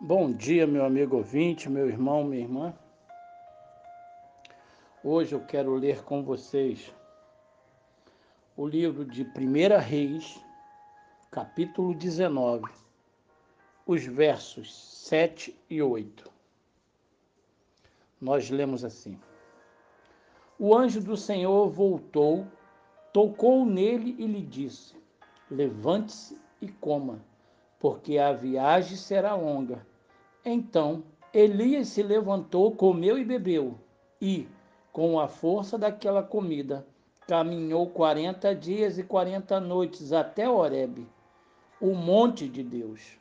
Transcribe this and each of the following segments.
Bom dia, meu amigo ouvinte, meu irmão, minha irmã. Hoje eu quero ler com vocês o livro de 1 Reis, capítulo 19, os versos 7 e 8. Nós lemos assim: O anjo do Senhor voltou, tocou nele e lhe disse: Levante-se e coma porque a viagem será longa. Então Elias se levantou, comeu e bebeu, e, com a força daquela comida, caminhou quarenta dias e quarenta noites até Horebe, o monte de Deus.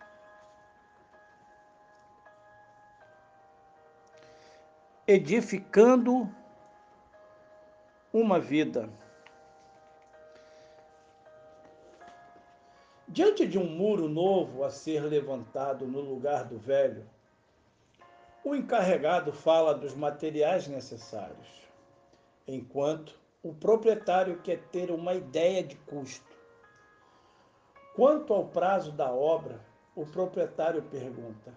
Edificando uma vida. Diante de um muro novo a ser levantado no lugar do velho, o encarregado fala dos materiais necessários, enquanto o proprietário quer ter uma ideia de custo. Quanto ao prazo da obra, o proprietário pergunta: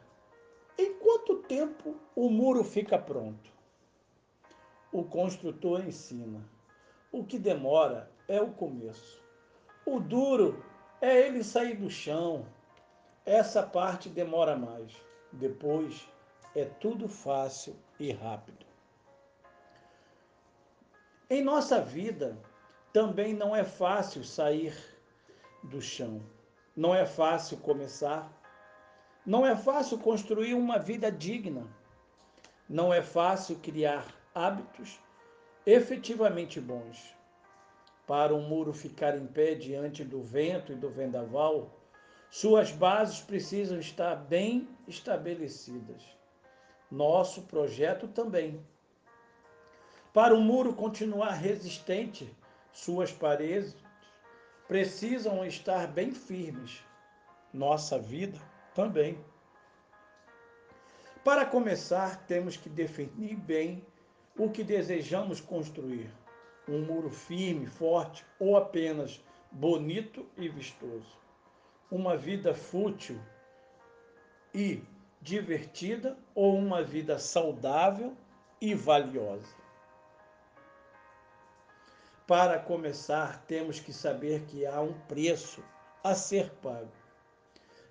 em quanto tempo o muro fica pronto? O construtor ensina: o que demora é o começo. O duro é ele sair do chão. Essa parte demora mais. Depois é tudo fácil e rápido. Em nossa vida também não é fácil sair do chão. Não é fácil começar. Não é fácil construir uma vida digna. Não é fácil criar hábitos efetivamente bons. Para um muro ficar em pé diante do vento e do vendaval, suas bases precisam estar bem estabelecidas. Nosso projeto também. Para o muro continuar resistente, suas paredes precisam estar bem firmes. Nossa vida também. Para começar, temos que definir bem o que desejamos construir um muro firme, forte ou apenas bonito e vistoso. Uma vida fútil e divertida ou uma vida saudável e valiosa. Para começar, temos que saber que há um preço a ser pago.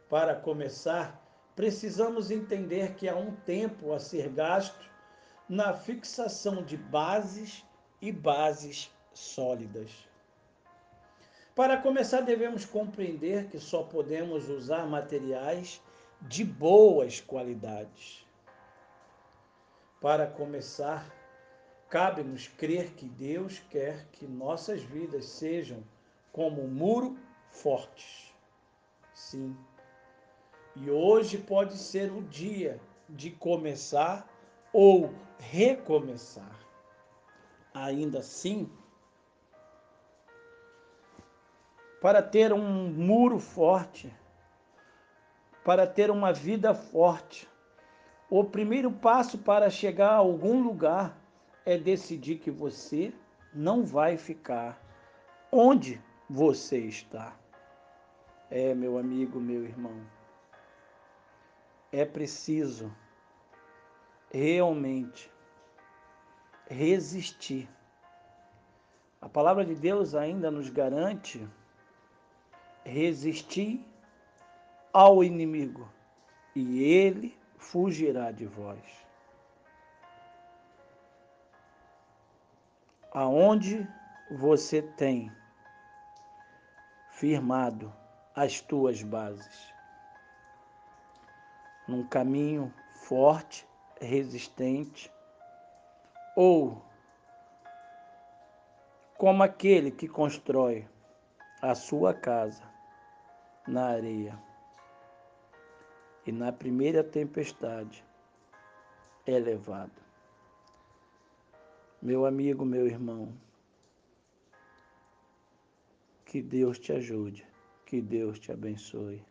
Para começar, precisamos entender que há um tempo a ser gasto na fixação de bases e bases sólidas. Para começar, devemos compreender que só podemos usar materiais de boas qualidades. Para começar, cabe-nos crer que Deus quer que nossas vidas sejam como um muro fortes. Sim. E hoje pode ser o dia de começar ou recomeçar ainda assim, para ter um muro forte, para ter uma vida forte, o primeiro passo para chegar a algum lugar é decidir que você não vai ficar onde você está. É, meu amigo, meu irmão, é preciso realmente resistir. A palavra de Deus ainda nos garante resistir ao inimigo e ele fugirá de vós. Aonde você tem firmado as tuas bases? Num caminho forte, resistente, ou como aquele que constrói a sua casa na areia e na primeira tempestade é levado. Meu amigo, meu irmão, que Deus te ajude, que Deus te abençoe.